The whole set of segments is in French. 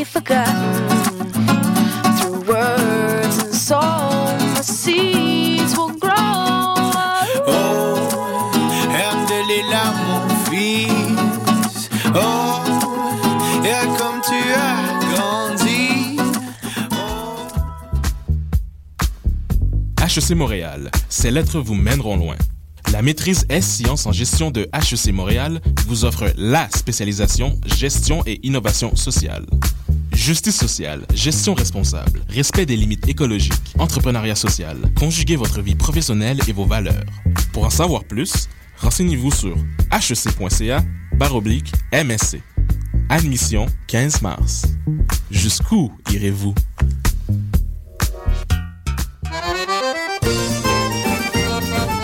be forgotten. Through words and song, the seeds will grow. Oh, mon fils. Oh, et comme tu as grandi. HEC Montréal, ces lettres vous mèneront loin. La maîtrise S-Sciences en gestion de HEC Montréal vous offre la spécialisation gestion et innovation sociale. Justice sociale, gestion responsable, respect des limites écologiques, entrepreneuriat social, conjuguez votre vie professionnelle et vos valeurs. Pour en savoir plus, renseignez-vous sur hec.ca baroblique MSC. Admission 15 mars. Jusqu'où irez-vous?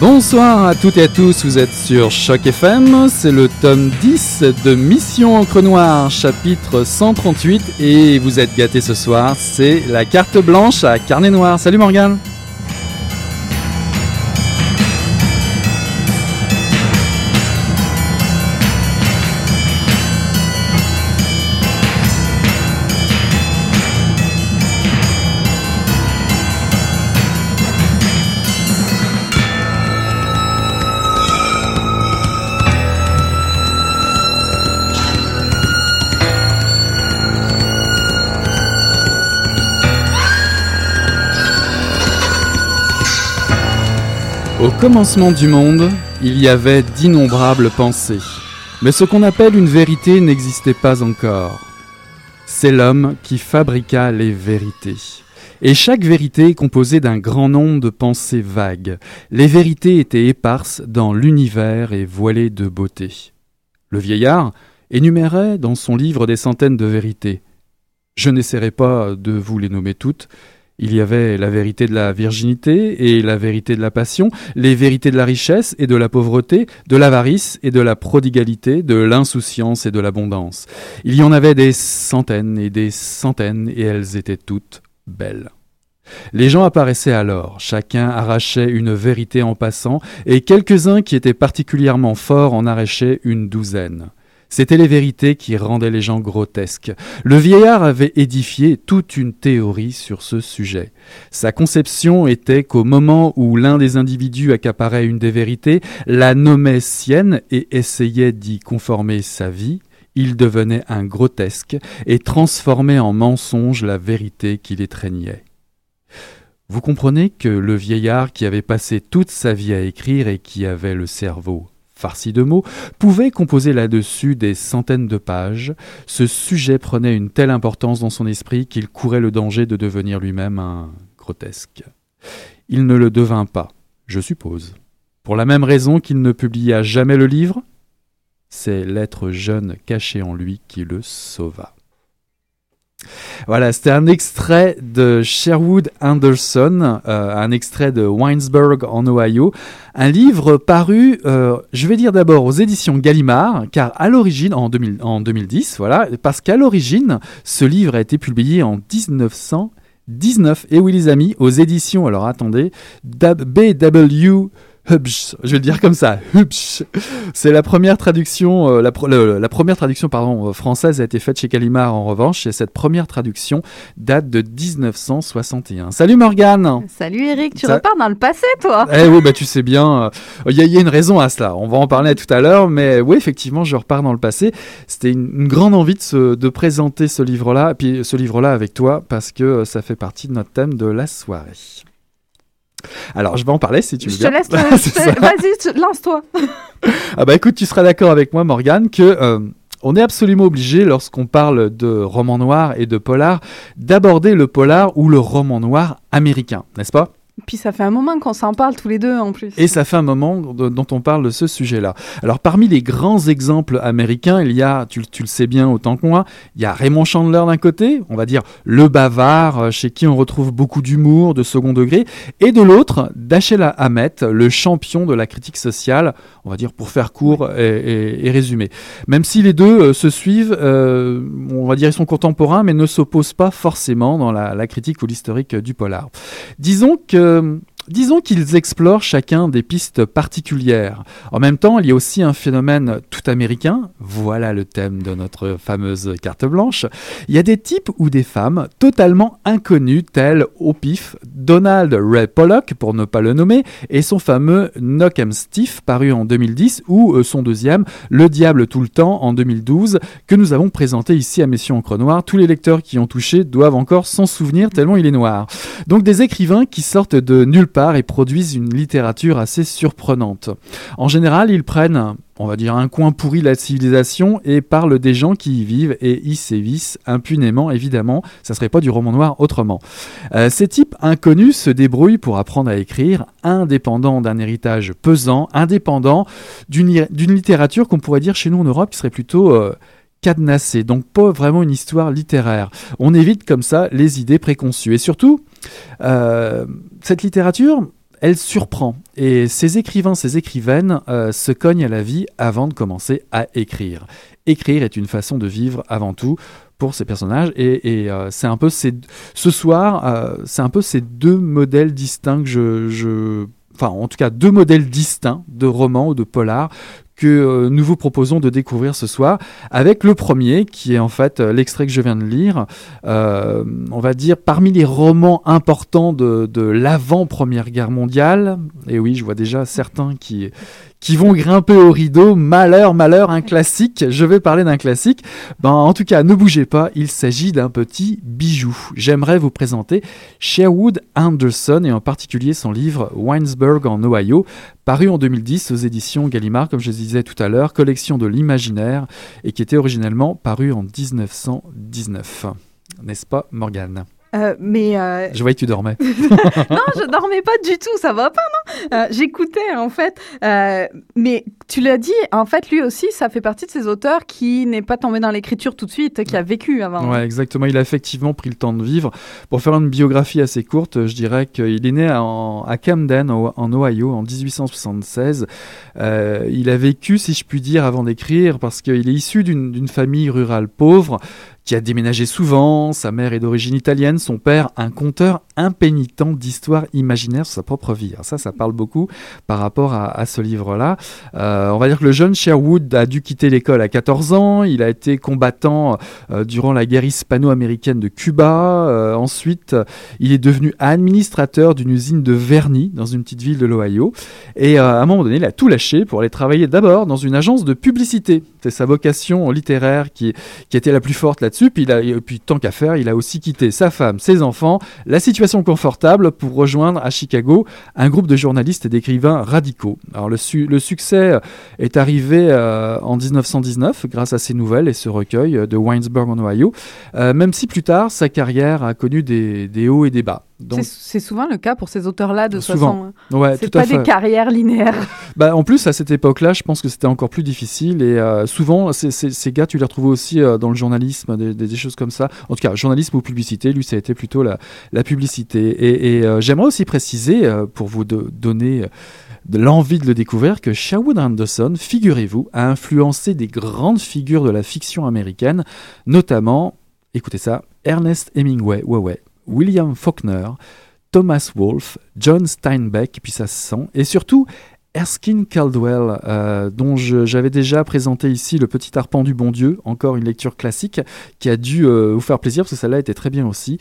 Bonsoir à toutes et à tous, vous êtes sur Choc FM, c'est le tome 10 de Mission Encre Noire, chapitre 138, et vous êtes gâtés ce soir, c'est la carte blanche à carnet noir. Salut Morgane commencement du monde, il y avait d'innombrables pensées. Mais ce qu'on appelle une vérité n'existait pas encore. C'est l'homme qui fabriqua les vérités. Et chaque vérité est composée d'un grand nombre de pensées vagues. Les vérités étaient éparses dans l'univers et voilées de beauté. Le vieillard énumérait dans son livre des centaines de vérités. Je n'essaierai pas de vous les nommer toutes, il y avait la vérité de la virginité et la vérité de la passion, les vérités de la richesse et de la pauvreté, de l'avarice et de la prodigalité, de l'insouciance et de l'abondance. Il y en avait des centaines et des centaines et elles étaient toutes belles. Les gens apparaissaient alors, chacun arrachait une vérité en passant, et quelques-uns qui étaient particulièrement forts en arrachaient une douzaine. C'étaient les vérités qui rendaient les gens grotesques. Le vieillard avait édifié toute une théorie sur ce sujet. Sa conception était qu'au moment où l'un des individus accaparait une des vérités, la nommait sienne et essayait d'y conformer sa vie, il devenait un grotesque et transformait en mensonge la vérité qu'il étreignait. Vous comprenez que le vieillard qui avait passé toute sa vie à écrire et qui avait le cerveau farci de mots, pouvait composer là-dessus des centaines de pages. Ce sujet prenait une telle importance dans son esprit qu'il courait le danger de devenir lui-même un grotesque. Il ne le devint pas, je suppose. Pour la même raison qu'il ne publia jamais le livre, c'est l'être jeune caché en lui qui le sauva. Voilà, c'était un extrait de Sherwood Anderson, euh, un extrait de Winesburg en Ohio, un livre paru, euh, je vais dire d'abord aux éditions Gallimard, car à l'origine, en, 2000, en 2010, voilà, parce qu'à l'origine, ce livre a été publié en 1919, et oui les amis, aux éditions, alors attendez, BW Hubsch, je vais le dire comme ça, Hubsch. C'est la première traduction, euh, la, pro- le- la première traduction pardon, euh, française a été faite chez Gallimard en revanche, et cette première traduction date de 1961. Salut Morgane Salut Eric, tu Ça- repars dans le passé toi? Eh oui, bah tu sais bien, euh, il y, a- il y a une raison à cela. On va en parler tout à l'heure, mais oui, effectivement, je repars dans le passé. C'était une, une grande envie de, se- de présenter ce livre-là, puis ce livre-là avec toi, parce que euh, ça fait partie de notre thème de la soirée. Alors, je vais en parler si tu veux Je te bien. laisse, te- vas-y, lance-toi. Ah bah écoute, tu seras d'accord avec moi, Morgane, que euh, on est absolument obligé, lorsqu'on parle de roman noir et de polar, d'aborder le polar ou le roman noir américain, n'est-ce pas? Puis ça fait un moment qu'on s'en parle tous les deux en plus. Et ça fait un moment dont on parle de ce sujet-là. Alors parmi les grands exemples américains, il y a, tu, le sais bien autant que moi, il y a Raymond Chandler d'un côté, on va dire le bavard, euh, chez qui on retrouve beaucoup d'humour, de second degré, et de l'autre, Dashiell Hammett, le champion de la critique sociale, on va dire pour faire court et, et- résumer. Même si les deux euh, se suivent, euh, on va dire ils sont contemporains, mais ne s'opposent pas forcément dans la, la critique ou l'historique du polar. Disons que um, Disons qu'ils explorent chacun des pistes particulières. En même temps, il y a aussi un phénomène tout américain. Voilà le thème de notre fameuse carte blanche. Il y a des types ou des femmes totalement inconnus, tels au pif Donald Ray Pollock, pour ne pas le nommer, et son fameux Knock 'em Stiff, paru en 2010, ou euh, son deuxième, Le Diable tout le temps, en 2012, que nous avons présenté ici à Mission Encre Noire. Tous les lecteurs qui ont touché doivent encore s'en souvenir tellement il est noir. Donc des écrivains qui sortent de nulle part et produisent une littérature assez surprenante. En général, ils prennent, on va dire, un coin pourri de la civilisation et parlent des gens qui y vivent et y sévissent impunément, évidemment. Ça serait pas du roman noir autrement. Euh, ces types inconnus se débrouillent pour apprendre à écrire, indépendants d'un héritage pesant, li- d'une littérature qu'on pourrait dire chez nous en Europe qui serait plutôt... euh, cadenassée, donc pas vraiment une histoire littéraire. On évite comme ça les idées préconçues. Et surtout, euh, cette littérature, elle surprend. Et ces écrivains, ces écrivaines euh, se cognent à la vie avant de commencer à écrire. Écrire est une façon de vivre avant tout pour ces personnages. Et, euh, c'est un peu ces, ce soir, c'est un peu ces deux modèles distincts que je, je- Enfin, en tout cas, deux modèles distincts de romans ou de polars que euh, nous vous proposons de découvrir ce soir, avec le premier, qui est en fait euh, l'extrait que je viens de lire, euh, on va dire parmi les romans importants de, de l'avant-première guerre mondiale, et oui, je vois déjà certains qui, qui vont grimper au rideau, malheur, malheur, un classique, je vais parler d'un classique, ben, en tout cas, ne bougez pas, il s'agit d'un petit bijou. J'aimerais vous présenter Sherwood Anderson, et en particulier son livre Winesburg en Ohio, paru en 2010 aux éditions Gallimard, comme je disais tout à l'heure, collection de l'imaginaire, et qui était originellement paru en 1919. N'est-ce pas, Morgane? Euh, mais euh, Je voyais que tu dormais. non, je dormais pas du tout, ça va pas, non? Euh, J'écoutais en fait, mais tu l'as dit, en fait, lui aussi, ça fait partie de ces auteurs qui n'est pas tombé dans l'écriture tout de suite, qui a vécu avant. Ouais, exactement. Il a effectivement pris le temps de vivre. Pour faire une biographie assez courte, je dirais qu'il est né à Camden, en Ohio, en 1876. Euh, il a vécu, si je puis dire, avant d'écrire, parce qu'il est issu d'une famille rurale pauvre qui a déménagé souvent. Sa mère est d'origine italienne, son père un conteur impénitent d'histoires imaginaires sur sa propre vie. Ça, ça parle beaucoup par rapport à, ce livre-là. Euh, on va dire que le jeune Sherwood a dû quitter l'école à 14 ans. Il a été combattant euh, durant la guerre hispano-américaine de Cuba. Euh, ensuite, il est devenu administrateur d'une usine de vernis dans une petite ville de l'Ohio. Et à un moment donné, il a tout lâché pour aller travailler d'abord dans une agence de publicité. C'est sa vocation littéraire qui, était la plus forte là-dessus. Puis, puis tant qu'à faire, il a aussi quitté sa femme, ses enfants, la situation confortable pour rejoindre à Chicago un groupe de journalistes et d'écrivains radicaux. Alors le, su- le succès est arrivé euh, en 1919 grâce à ces nouvelles et ce recueil euh, de Winesburg en Ohio, euh, même si plus tard sa carrière a connu des hauts et des bas. C'est- C'est souvent le cas pour ces auteurs-là, de Souvent. façon. ouais, C'est tout à pas des carrières linéaires. Bah, en plus, à cette époque-là, je pense que c'était encore plus difficile. Et euh, souvent, ces, gars, tu les retrouvais aussi euh, dans le journalisme, des, des- des choses comme ça. En tout cas, journalisme ou publicité, lui, ça a été plutôt la, la publicité. Et, et, euh, j'aimerais aussi préciser, euh, pour vous de- donner euh, de l'envie de le découvrir, que Sherwood Anderson, figurez-vous, a influencé des grandes figures de la fiction américaine, notamment, écoutez ça, Ernest Hemingway, ouais, ouais, William Faulkner, Thomas Wolfe, John Steinbeck, puis ça se sent, et surtout Erskine Caldwell, euh, dont j'avais déjà présenté ici Le Petit Arpent du Bon Dieu, encore une lecture classique qui a dû euh, vous faire plaisir parce que celle-là était très bien aussi.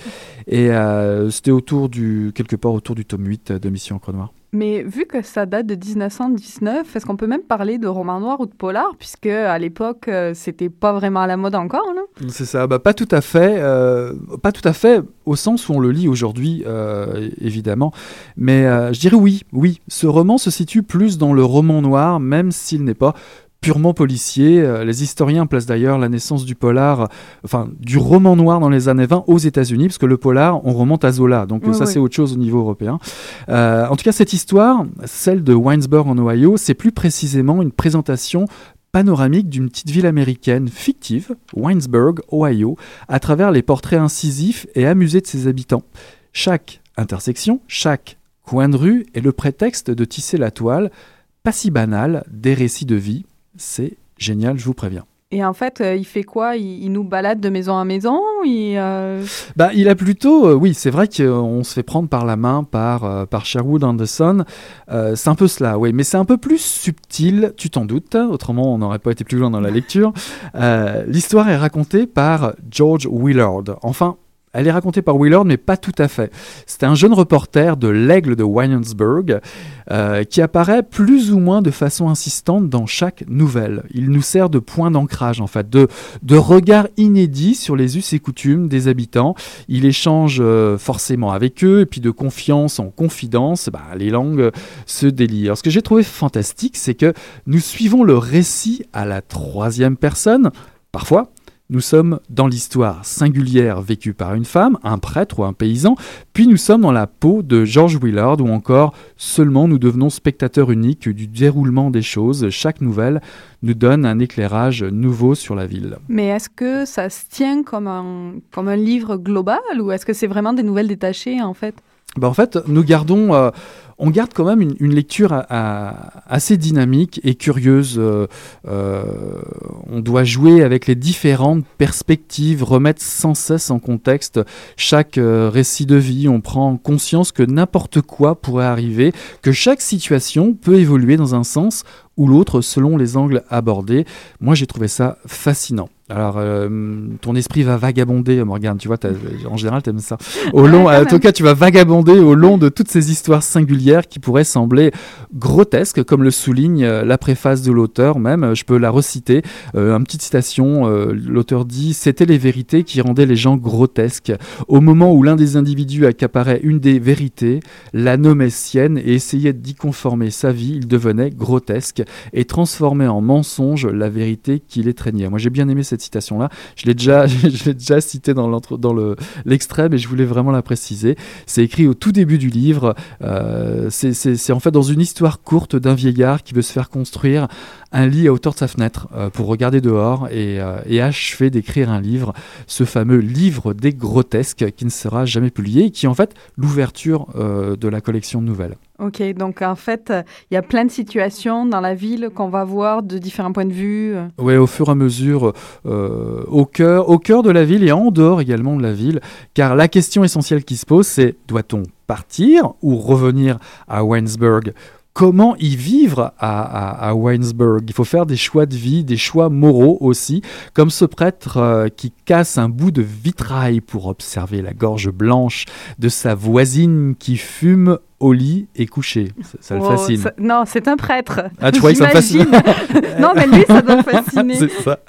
Et euh, c'était autour du, quelque part autour du tome 8 de Mission Encre Noire. Mais vu que ça date de 1919, est-ce qu'on peut même parler de roman noir ou de polar, puisque à l'époque, euh, c'était pas vraiment à la mode encore, là? C'est ça, bah, pas tout à fait, euh, pas tout à fait au sens où on le lit aujourd'hui, euh, évidemment. Mais je dirais oui, oui. Ce roman se situe plus dans le roman noir, même s'il n'est pas purement policier. Euh, Les historiens placent d'ailleurs la naissance du polar, enfin du roman noir dans les années 20 aux États-Unis, parce que le polar, on remonte à Zola, donc Oui, ça oui. c'est autre chose au niveau européen. Euh, en tout cas, cette histoire, celle de Winesburg en Ohio, c'est plus précisément une présentation panoramique d'une petite ville américaine fictive, Winesburg, Ohio, à travers les portraits incisifs et amusés de ses habitants. Chaque intersection, chaque coin de rue est le prétexte de tisser la toile, pas si banale, des récits de vie. C'est génial, je vous préviens. Et en fait, euh, il fait quoi? Il, il nous balade de maison à maison il, euh, Bah, il a plutôt, euh, oui, c'est vrai qu'on se fait prendre par la main par, par Sherwood Anderson. C'est un peu cela, oui, mais c'est un peu plus subtil, tu t'en doutes, autrement on n'aurait pas été plus loin dans la lecture. L'histoire est racontée par George Willard. Enfin, elle est racontée par Willard, mais pas tout à fait. C'est un jeune reporter de l'Aigle de Williamsburg euh, qui apparaît plus ou moins de façon insistante dans chaque nouvelle. Il nous sert de point d'ancrage, en fait, de, de regard inédit sur les us et coutumes des habitants. Il échange euh, forcément avec eux, et puis de confiance en confidence, bah, les langues euh, se délient. Alors, ce que j'ai trouvé fantastique, c'est que nous suivons le récit à la troisième personne, parfois. Nous sommes dans l'histoire singulière vécue par une femme, un prêtre ou un paysan, puis nous sommes dans la peau de George Willard ou encore seulement nous devenons spectateurs uniques du déroulement des choses. Chaque nouvelle nous donne un éclairage nouveau sur la ville. Mais est-ce que ça se tient comme un, comme un livre global ou est-ce que c'est vraiment des nouvelles détachées en fait? Bah, en fait, nous gardons, euh, on garde quand même une, lecture assez dynamique et curieuse. Euh, euh, on doit jouer avec les différentes perspectives, remettre sans cesse en contexte chaque récit de vie. On prend conscience que n'importe quoi pourrait arriver, que chaque situation peut évoluer dans un sens ou l'autre selon les angles abordés. Moi, j'ai trouvé ça fascinant. Alors, euh, ton esprit va vagabonder, Morgane. Tu vois, en général, t'aimes ça. Au long, Ouais, quand en tout cas, tu vas vagabonder au long de toutes ces histoires singulières qui pourraient sembler grotesques, comme le souligne euh, la préface de l'auteur. Même, je peux la reciter. Euh, une petite citation. euh, l'auteur dit C'était les vérités qui rendaient les gens grotesques. Au moment où l'un des individus accaparait une des vérités, la nommait sienne et essayait d'y conformer sa vie, il devenait grotesque et transformait en mensonge la vérité qu'il étreignait. Moi, j'ai bien aimé cette citation-là. Je l'ai déjà, je l'ai déjà citée dans, dans le, l'extrait, mais je voulais vraiment la préciser. C'est écrit au tout début du livre. Euh, c'est, c'est- c'est en fait dans une histoire courte d'un vieillard qui veut se faire construire un lit à hauteur de sa fenêtre euh, pour regarder dehors et, euh, et achever d'écrire un livre, ce fameux livre des grotesques qui ne sera jamais publié et qui est en fait l'ouverture euh, de la collection de nouvelles. Ok, donc en fait, il y a plein de situations dans la ville qu'on va voir de différents points de vue. Ouais, au fur et à mesure, euh, au, cœur, au cœur de la ville et en dehors également de la ville, car la question essentielle qui se pose, c'est doit-on partir ou revenir à Weinsberg Comment y vivre à, à, à Weinsberg Il faut faire des choix de vie, des choix moraux aussi, comme ce prêtre euh, qui casse un bout de vitrail pour observer la gorge blanche de sa voisine qui fume au lit et couchée. Ça, ça le Oh, fascine. ça- Non, c'est un prêtre. Ah, tu croyais que ça me fascine. Non, mais lui, ça doit fasciner. C'est ça.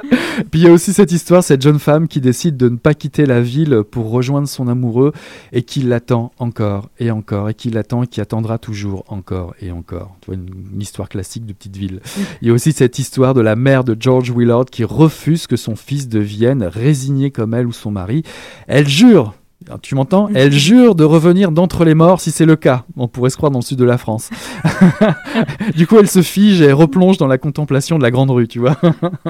Puis il y a aussi cette histoire, cette jeune femme qui décide de ne pas quitter la ville pour rejoindre son amoureux et qui l'attend encore et encore et qui l'attend et qui attendra toujours encore et encore. Tu vois, une, une histoire classique de petite ville. Il y a aussi cette histoire de la mère de George Willard qui refuse que son fils devienne résigné comme elle ou son mari. Elle jure. Tu m'entends Elle jure de revenir d'entre les morts si c'est le cas. On pourrait se croire dans le sud de la France. du coup, elle se fige et replonge dans la contemplation de la grande rue, tu vois.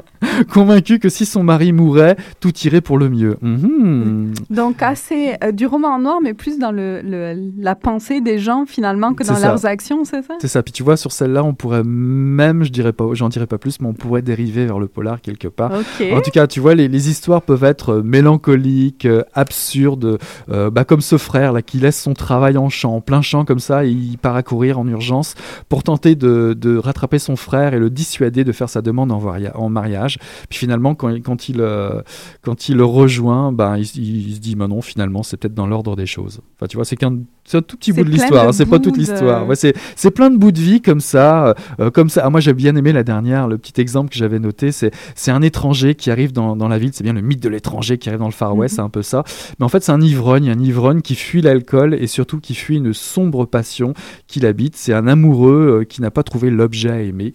Convaincue que si son mari mourait, tout irait pour le mieux. Mhm. Donc, assez euh, du roman en noir, mais plus dans le, le- la pensée des gens finalement que dans ça. leurs actions, c'est ça? C'est ça. Puis tu vois, sur celle-là, on pourrait même, je dirais pas, j'en dirais pas plus, mais on pourrait dériver vers le polar quelque part. En tout cas, tu vois, les, les histoires peuvent être euh, mélancoliques, euh, absurdes, euh, bah, comme ce frère là qui laisse son travail en champ, en plein champ comme ça, et il part à courir en urgence pour tenter de, de rattraper son frère et le dissuader de faire sa demande en, mariage. Puis finalement, quand, il- quand, il, euh, quand il le rejoint, ben, il, il se dit, bah non, finalement, c'est peut-être dans l'ordre des choses. Enfin, tu vois, c'est qu'un un tout petit bout de l'histoire, hein, c'est pas toute de- l'histoire. Ouais, c'est plein de bouts de vie comme ça, euh, comme ça. Ah, moi, j'ai bien aimé la dernière, le petit exemple que j'avais noté, c'est un étranger qui arrive dans, dans la ville. C'est bien le mythe de l'étranger qui arrive dans le Far West, Mhm. c'est un peu ça. Mais en fait, c'est un ivrogne, un ivrogne qui fuit l'alcool et surtout qui fuit une sombre passion qui l'habite. C'est un amoureux euh, qui n'a pas trouvé l'objet à aimer.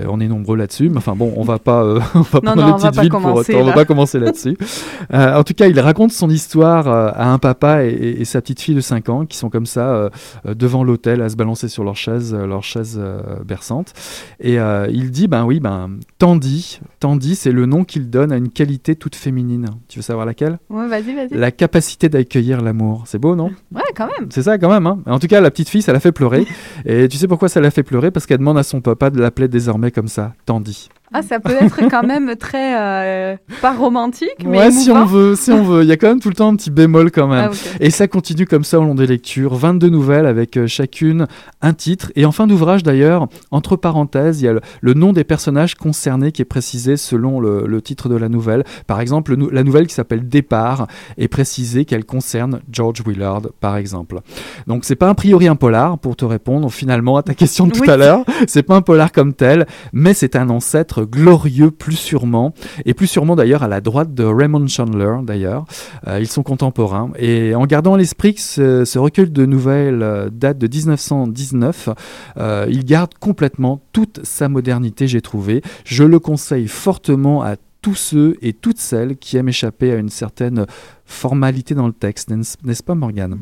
Euh, on est nombreux là-dessus, mais enfin bon, on va pas, euh, on va Non, prendre non, les petites villes pour autant. On va pas commencer là-dessus. Euh, en tout cas, il raconte son histoire à un papa et, et- et sa petite fille de 5 ans qui sont comme ça devant l'hôtel à se balancer sur leur chaise, leur chaise berçante. Et il dit, ben oui, ben Tandy, Tandy, c'est le nom qu'il donne à une qualité toute féminine. Tu veux savoir laquelle? Ouais, vas-y, vas-y. La capacité d'accueillir l'amour. C'est beau, non? Ouais, quand même. c'est ça quand même. Hein en tout cas, la petite fille, ça l'a fait pleurer. Et tu sais pourquoi ça l'a fait pleurer? Parce qu'elle demande à son papa de l'appeler désormais comme ça, Tandy. Ah, ça peut être quand même très euh, pas romantique, mais Ouais, si on veut, si on veut. Il y a quand même tout le temps un petit bémol quand même. Ah. Et ça continue comme ça au long des lectures. 22 nouvelles avec euh, chacune un titre. Et en fin d'ouvrage d'ailleurs, entre parenthèses, il y a le, le nom des personnages concernés qui est précisé selon le, le titre de la nouvelle. Par exemple, le la nouvelle qui s'appelle Départ est précisé qu'elle concerne George Willard, par exemple. Donc c'est pas a priori un polar, pour te répondre finalement à ta question de tout Oui. à l'heure. C'est pas un polar comme tel, mais c'est un ancêtre glorieux plus sûrement, et plus sûrement d'ailleurs à la droite de Raymond Chandler d'ailleurs. Euh, ils sont contemporains. Et en gardant à l'esprit que ce, recueil de nouvelles euh, date de 1919, euh, il garde complètement toute sa modernité, j'ai trouvé. Je le conseille fortement à tous ceux et toutes celles qui aiment échapper à une certaine formalité dans le texte, n'est-ce pas Morgane?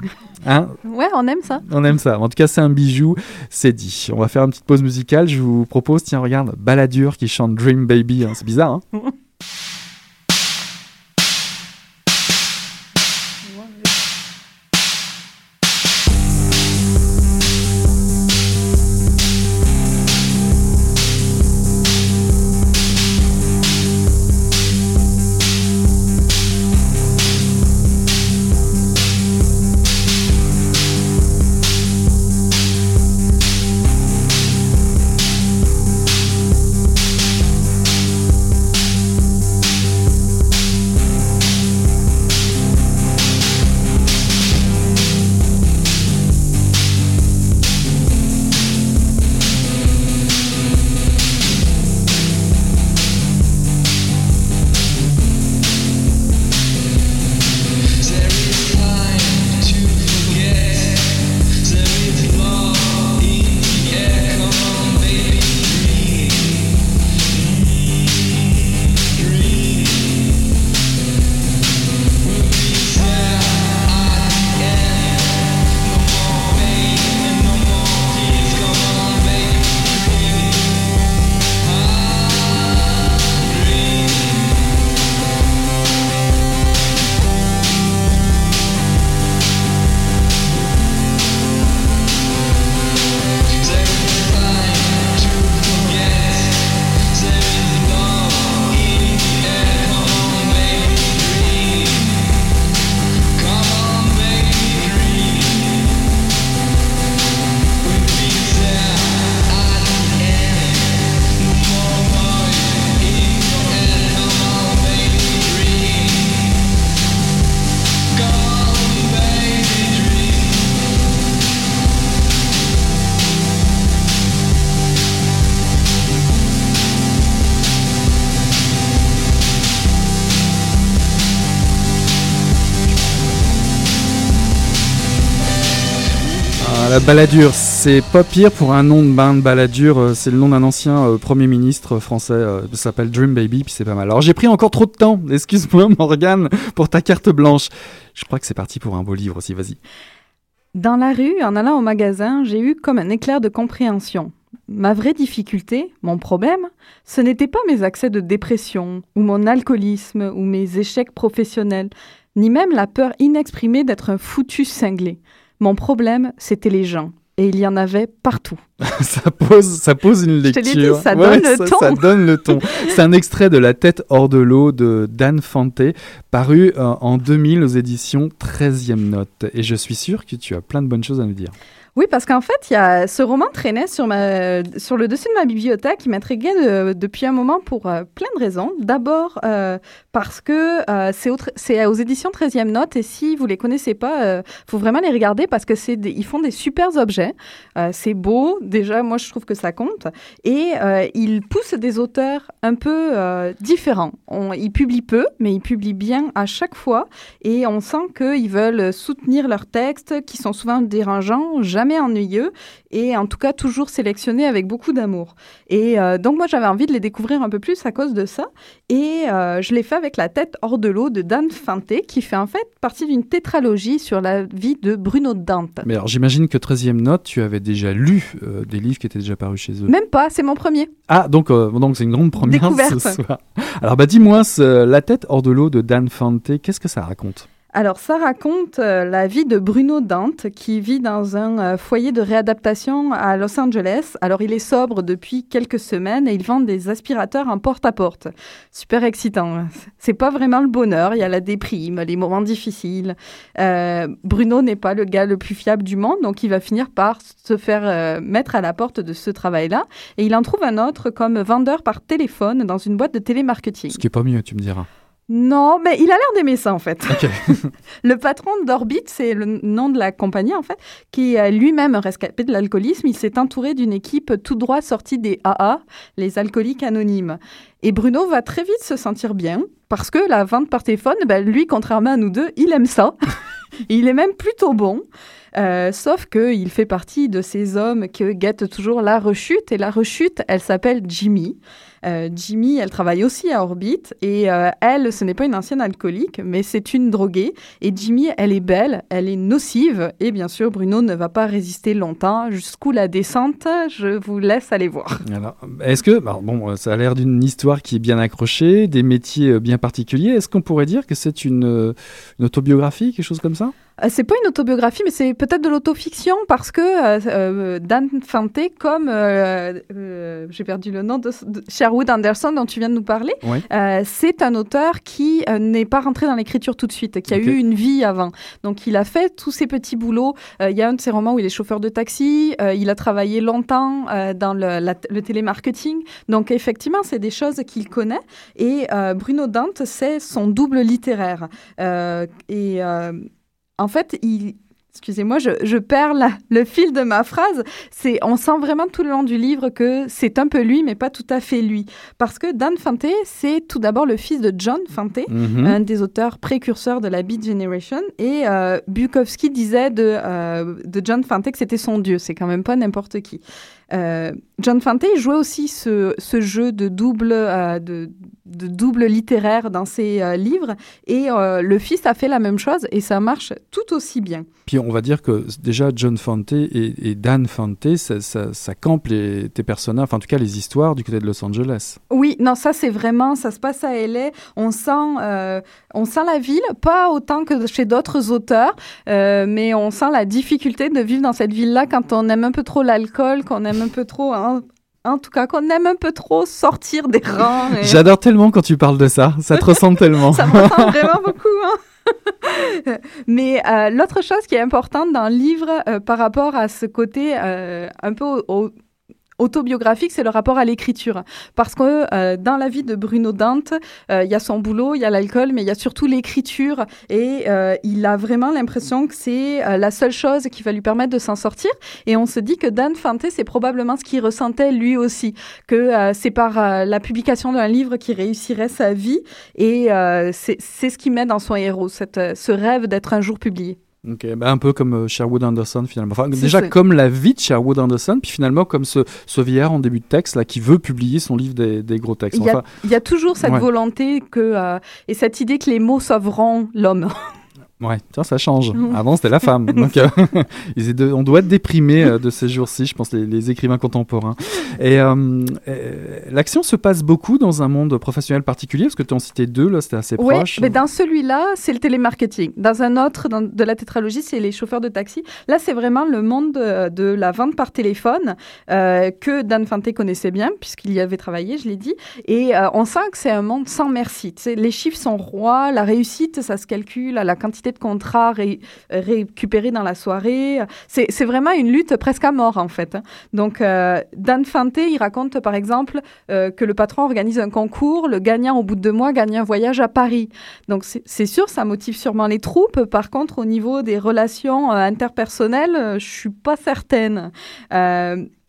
Hein? Ouais, on aime ça. on aime ça. En tout cas, c'est un bijou, c'est dit. On va faire une petite pause musicale. Je vous propose, tiens, regarde, Balladur qui chante Dream Baby. hein. C'est bizarre, hein? La baladure, c'est pas pire pour un nom de bain de baladure. euh, C'est le nom d'un ancien euh, Premier ministre français. euh, s'appelle Dream Baby, puis c'est pas mal. Alors j'ai pris encore trop de temps. Excuse-moi, Morgane, pour ta carte blanche. Je crois que c'est parti pour un beau livre aussi. Vas-y. Dans la rue, en allant au magasin, j'ai eu comme un éclair de compréhension. Ma vraie difficulté, mon problème, ce n'était pas mes accès de dépression, ou mon alcoolisme, ou mes échecs professionnels, ni même la peur inexprimée d'être un foutu cinglé. Mon problème, c'était les gens, et il y en avait partout. ça, pose, ça pose une Je te lecture. dit, ça donne le ça, ton. ça donne le ton. C'est un extrait de La tête hors de l'eau de Dan Fante, paru euh, en 2000 aux éditions 13e Note. Et je suis sûr que tu as plein de bonnes choses à nous dire. Oui, parce qu'en fait, y a, ce roman traînait sur, le dessus de ma bibliothèque. Il m'intriguait de- depuis un moment pour euh, plein de raisons. D'abord, euh, parce que euh, c'est, aux éditions 13e Note et si vous les connaissez pas, il faut vraiment les regarder parce que font des super objets. C'est beau, déjà, moi je trouve que ça compte. Et ils poussent des auteurs un peu différents. Ils publient peu, mais ils publient bien à chaque fois. Et on sent qu'ils veulent soutenir leurs textes, qui sont souvent dérangeants, jamais ennuyeux, et en tout cas toujours sélectionnés avec beaucoup d'amour. Et euh, donc moi j'avais envie de les découvrir un peu plus à cause de ça. Et euh, je l'ai fait avec La tête hors de l'eau de Dan Fante, qui fait en fait partie d'une tétralogie sur la vie de Bruno Dante. Mais alors j'imagine que 13e Note, tu avais déjà lu euh, des livres qui étaient déjà parus chez eux. Même pas, c'est mon premier. Ah, donc donc c'est une grande première Découverte. ce soir. Alors bah dis-moi, La tête hors de l'eau de Dan Fante, qu'est-ce que ça raconte? Alors, ça raconte euh, la vie de Bruno Dante, qui vit dans un euh, foyer de réadaptation à Los Angeles. Alors, il est sobre depuis quelques semaines et il vend des aspirateurs en porte-à-porte. Super excitant. C'est pas vraiment le bonheur. Il y a la déprime, les moments difficiles. Euh, Bruno n'est pas le gars le plus fiable du monde, donc il va finir par se faire mettre à la porte de ce travail-là. Et il en trouve un autre comme vendeur par téléphone dans une boîte de télémarketing. Ce qui est pas mieux, tu me diras. Non, mais il a l'air d'aimer ça en fait. Le patron d'Orbit, c'est le nom de la compagnie en fait, qui est lui-même un rescapé de l'alcoolisme. Il s'est entouré d'une équipe tout droit sortie des AA, les alcooliques anonymes. Et Bruno va très vite se sentir bien parce que la vente par téléphone, ben, lui, contrairement à nous deux, il aime ça. il est même plutôt bon. Euh, sauf qu'il fait partie de ces hommes que guette toujours la rechute. Et la rechute, elle s'appelle Jimmy. Euh, Jimmy, elle travaille aussi à Orbit. Et euh, elle, ce n'est pas une ancienne alcoolique, mais c'est une droguée. Et Jimmy, elle est belle, elle est nocive. Et bien sûr, Bruno ne va pas résister longtemps. Jusqu'où la descente, je vous laisse aller voir. Alors, est-ce que, bon, ça a l'air d'une histoire qui est bien accrochée, des métiers euh, bien particuliers. Est-ce qu'on pourrait dire que c'est une, une autobiographie, quelque chose comme ça? C'est pas une autobiographie, mais c'est peut-être de l'autofiction parce que euh, Dan Fante, comme euh, euh, j'ai perdu le nom de, de Sherwood Anderson dont tu viens de nous parler, Oui. euh, c'est un auteur qui euh, n'est pas rentré dans l'écriture tout de suite, qui a eu une vie avant. Donc il a fait tous ces petits boulots. Euh, Il y a un de ses romans où il est chauffeur de taxi. il a travaillé longtemps dans le, la- le télémarketing. Donc effectivement, c'est des choses qu'il connaît. Et Bruno Dante, c'est son double littéraire. Et en fait, il. Excusez-moi, je, je perds la- le fil de ma phrase. C'est, on sent vraiment tout le long du livre que c'est un peu lui, mais pas tout à fait lui. Parce que Dan Fante, c'est tout d'abord le fils de John Fante, Mhm. un des auteurs précurseurs de la Beat Generation. Et euh, Bukowski disait de, euh, de John Fante que c'était son dieu. C'est quand même pas n'importe qui. Euh, John Fante jouait aussi ce, ce jeu de double, euh, de, de double littéraire dans ses euh, livres. Et le fils a fait la même chose et ça marche tout aussi bien. Puis on va dire que déjà John Fante et, et Dan Fante, ça, ça, ça campe les, tes personnages, enfin en tout cas les histoires du côté de Los Angeles. Oui, non, ça c'est vraiment, ça se passe à LA. On sent, on sent la ville, pas autant que chez d'autres auteurs, mais on sent la difficulté de vivre dans cette ville-là quand on aime un peu trop l'alcool, qu'on aime un peu trop, hein, en tout cas, qu'on aime un peu trop sortir des rangs. et- J'adore tellement quand tu parles de ça, ça te ressemble tellement. Ça me ressemble vraiment beaucoup. hein. Mais euh, l'autre chose qui est importante dans le livre euh, par rapport à ce côté euh, un peu au- au- autobiographique, c'est le rapport à l'écriture. Parce que euh, dans la vie de Bruno Dante, euh, il y a son boulot, il y a l'alcool, mais il y a surtout l'écriture. Et euh, il a vraiment l'impression que c'est euh, la seule chose qui va lui permettre de s'en sortir. Et on se dit que Dan Fante, c'est probablement ce qu'il ressentait lui aussi, que euh, c'est par la publication d'un livre qu'il réussirait sa vie. Et c'est ce qui met dans son héros, cette, ce rêve d'être un jour publié. Ok, bah un peu comme euh, Sherwood Anderson finalement. Enfin, déjà comme la vie de Sherwood Anderson, puis finalement comme ce, ce vieillard en début de texte là qui veut publier son livre des, des gros textes. Il y, a, Enfin, y a toujours cette Ouais. volonté que, euh, et cette idée que les mots sauveront l'homme. Ouais, tiens, ça change. Avant, c'était la femme. Donc, euh, on doit être déprimé euh, de ces jours-ci, je pense, les, les écrivains contemporains. Et euh, euh, l'action se passe beaucoup dans un monde professionnel particulier, parce que tu en citais deux, là, c'était assez Oui, proche. mais dans celui-là, c'est le télémarketing. Dans un autre dans- de la tétralogie, c'est les chauffeurs de taxi. Là, c'est vraiment le monde de, de la vente par téléphone euh, que Dan Fante connaissait bien, puisqu'il y avait travaillé, je l'ai dit. Et euh, on sent que c'est un monde sans merci. Tu sais, les chiffres sont rois, la réussite, ça se calcule à la quantité de contrats ré- récupérés dans la soirée. C'est vraiment une lutte presque à mort, en fait. hein. Donc, euh, Dan Fante, il raconte, par exemple, euh, que le patron organise un concours, le gagnant, au bout de deux mois, gagne un voyage à Paris. Donc, c'est sûr, ça motive sûrement les troupes. Par contre, au niveau des relations euh, interpersonnelles, euh, je suis pas certaine.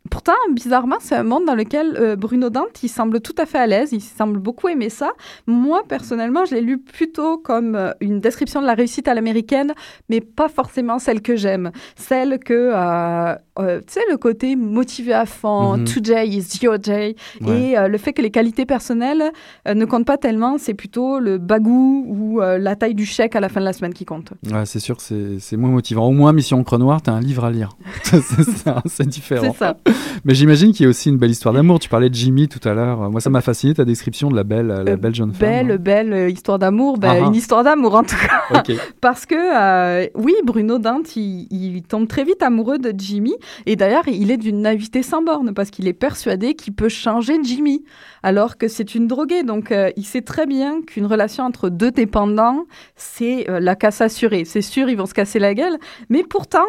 Pourtant, bizarrement, c'est un monde dans lequel euh, Bruno Dante, il semble tout à fait à l'aise, il semble beaucoup aimer ça. Moi, personnellement, je l'ai lu plutôt comme euh, une description de la réussite à l'américaine, mais pas forcément celle que j'aime. Celle que, euh, tu sais, le côté motivé à fond, Mhm. today is your day, Ouais. et le fait que les qualités personnelles ne comptent pas tellement, c'est plutôt le bagou ou la taille du chèque à la fin de la semaine qui compte. Ouais, c'est sûr que c'est- moins motivant. Au moins, Mission Encre Noire, t'as un livre à lire. C'est différent. C'est ça. Mais j'imagine qu'il y a aussi une belle histoire d'amour. Tu parlais de Jimmy tout à l'heure. Moi, ça m'a fasciné ta description de la belle, la Euh, belle jeune femme. Belle, belle euh, histoire d'amour. Ben, Ah ah. Une histoire d'amour, en tout cas. Parce que, euh, oui, Bruno Dante, il, il tombe très vite amoureux de Jimmy. Et d'ailleurs, il est d'une naïveté sans borne parce qu'il est persuadé qu'il peut changer Jimmy, alors que c'est une droguée. Donc, euh, il sait très bien qu'une relation entre deux dépendants, c'est euh, la casse assurée. C'est sûr, ils vont se casser la gueule. Mais pourtant,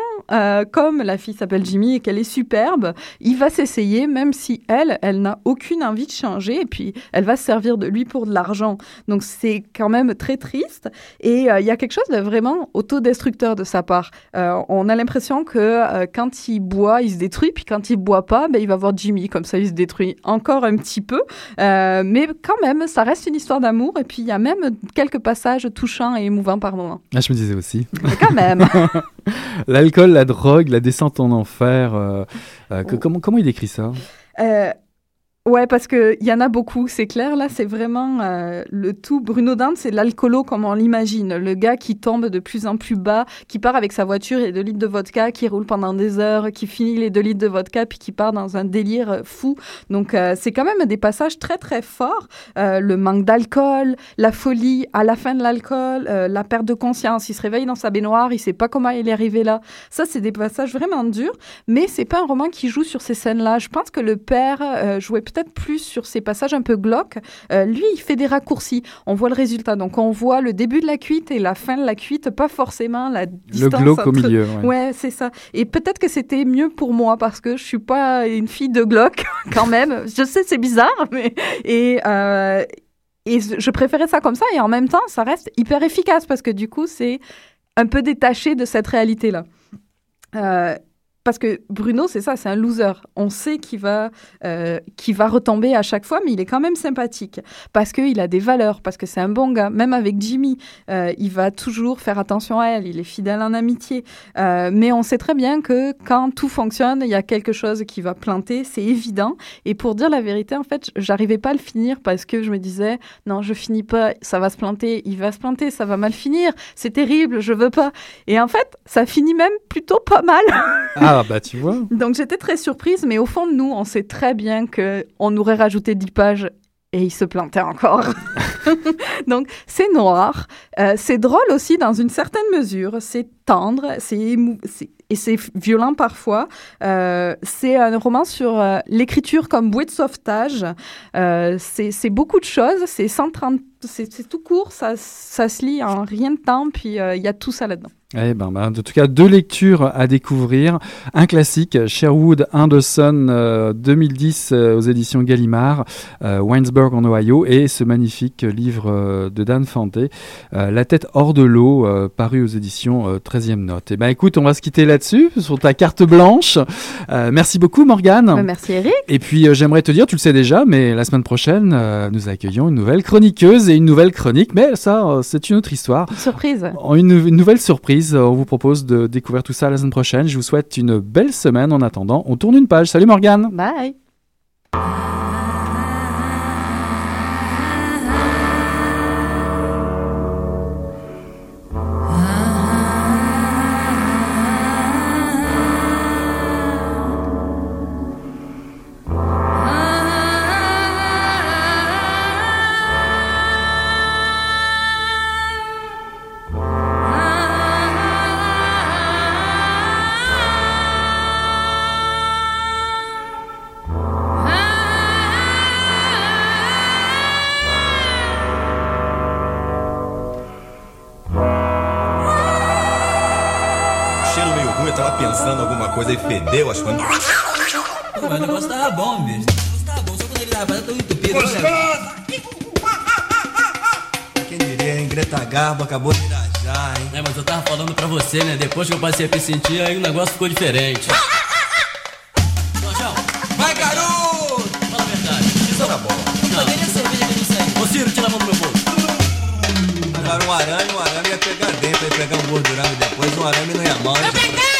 comme la fille s'appelle Jimmy et qu'elle est superbe, il va s'essayer, même si elle, elle n'a aucune envie de changer. Et puis, elle va se servir de lui pour de l'argent. Donc, c'est quand même très triste. Et euh, il y a quelque chose de vraiment autodestructeur de sa part. Euh, on a l'impression que euh, quand il boit, il se détruit, puis quand il boit pas, ben, il va voir Jimmy, comme ça il se détruit encore un petit peu. Mais quand même, ça reste une histoire d'amour, et puis il y a même quelques passages touchants et émouvants par moments. Ah, je me disais aussi. Mais quand même. L'alcool, la drogue, la descente en enfer. euh, euh, que- comment, comment il décrit ça? Euh, ouais, parce qu'il y en a beaucoup, c'est clair. Là, c'est vraiment euh, le tout. Bruno Dante, c'est l'alcoolo comme on l'imagine. Le gars qui tombe de plus en plus bas, qui part avec sa voiture et deux litres de vodka, qui roule pendant des heures, qui finit les deux litres de vodka, puis qui part dans un délire euh, fou. Donc, euh, c'est quand même des passages très, très forts. Le manque d'alcool, la folie à la fin de l'alcool, la perte de conscience. Il se réveille dans sa baignoire, il sait pas comment il est arrivé là. Ça, c'est des passages vraiment durs, mais c'est pas un roman qui joue sur ces scènes-là. Je pense que le père jouait peut-être plus sur ces passages un peu glauques. Euh, lui, il fait des raccourcis. On voit le résultat. Donc, on voit le début de la cuite et la fin de la cuite, pas forcément la Le distance glauque au milieu. ouais. Ouais, c'est ça. Et peut-être que c'était mieux pour moi parce que je suis pas une fille de Glock quand même. Je sais, c'est bizarre, mais et euh, et je préférais ça comme ça. Et en même temps, ça reste hyper efficace parce que du coup, c'est un peu détaché de cette réalité-là. Euh, parce que Bruno, c'est ça, c'est un loser. On sait qu'il va, euh, qu'il va retomber à chaque fois, mais il est quand même sympathique. Parce qu'il a des valeurs, parce que c'est un bon gars. Même avec Jimmy, euh, il va toujours faire attention à elle, il est fidèle en amitié. Euh, mais on sait très bien que quand tout fonctionne, il y a quelque chose qui va planter, c'est évident. Et pour dire la vérité, en fait, j'arrivais pas à le finir parce que je me disais, non, je finis pas, ça va se planter, il va se planter, ça va mal finir, c'est terrible, je veux pas. Et en fait, ça finit même plutôt pas mal. Ah, bah tu vois. Donc j'étais très surprise, mais au fond de nous, on sait très bien que on aurait rajouté 10 pages et il se plantait encore. Donc c'est noir, Euh, c'est drôle aussi dans une certaine mesure, c'est tendre, c'est et c'est violent parfois. Euh, c'est un roman sur euh, l'écriture comme bouée de sauvetage. C'est c'est beaucoup de choses, c'est 130, c'est c'est tout court, ça, ça se lit en rien de temps, puis euh, il y a tout ça là-dedans. Eh ben, ben, en tout cas, deux lectures à découvrir. Un classique, Sherwood Anderson, euh, 2010 euh, aux éditions Gallimard, euh, Winesburg en Ohio, et ce magnifique livre euh, de Dan Fante, euh, La tête hors de l'eau, euh, paru aux éditions euh, 13e Note. Eh ben, écoute, on va se quitter là-dessus, sur ta carte blanche. Euh, merci beaucoup, Morgane. Euh, Merci Eric. Et puis euh, j'aimerais te dire, tu le sais déjà, mais la semaine prochaine, euh, nous accueillons une nouvelle chroniqueuse et une nouvelle chronique, mais ça, euh, c'est une autre histoire. Surprise. Une, une nouvelle surprise, euh, on vous propose de découvrir tout ça la semaine prochaine. Je vous souhaite une belle semaine en attendant. On tourne une page. Salut Morgane Bye. Assando alguma coisa e fedeu as coisas. Pô, mas o negócio tava bom, bicho. O negócio tava bom, só quando ele tava tão entupido. né? Quem diria, hein? Greta Garbo acabou de irajar, hein? É, mas eu tava falando pra você, né? Depois que eu passei a me sentir, aí o negócio ficou diferente. Jorjão, Vai, garoto! fala a verdade. Isso tá bom. Não, nem a cerveja que não sai. Ô, Ciro, tira a mão do meu bolso. Agora um arame, um arame ia pegar dentro, ia pegar um gordurame depois, um arame não ia mal. hein? Come